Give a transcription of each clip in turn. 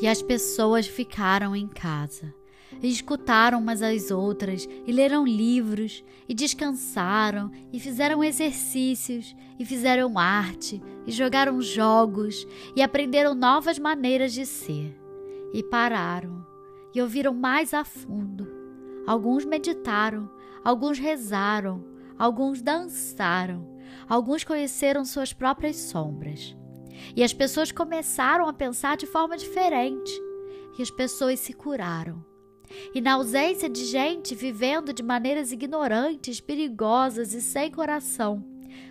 E as pessoas ficaram em casa e escutaram umas às outras, e leram livros, e descansaram, e fizeram exercícios, e fizeram arte, e jogaram jogos, e aprenderam novas maneiras de ser. E pararam, e ouviram mais a fundo. Alguns meditaram, alguns rezaram, alguns dançaram, alguns conheceram suas próprias sombras. E as pessoas começaram a pensar de forma diferente, e as pessoas se curaram e na ausência de gente vivendo de maneiras ignorantes, perigosas e sem coração,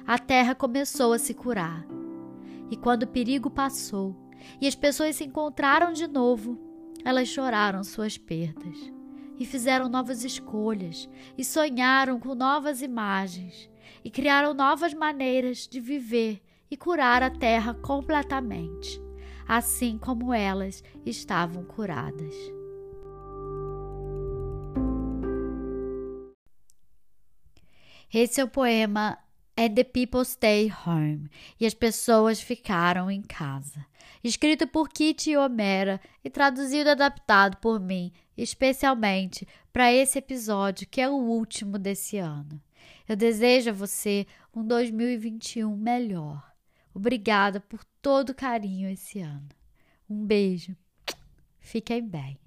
a terra começou a se curar. E quando o perigo passou e as pessoas se encontraram de novo, elas choraram suas perdas e fizeram novas escolhas e sonharam com novas imagens e criaram novas maneiras de viver e curar a terra completamente, assim como elas estavam curadas. Esse é o poema And the People Stay Home e as pessoas ficaram em casa. Escrito por Kitty Homera e traduzido e adaptado por mim, especialmente para esse episódio que é o último desse ano. Eu desejo a você um 2021 melhor. Obrigada por todo o carinho esse ano. Um beijo. Fiquem bem.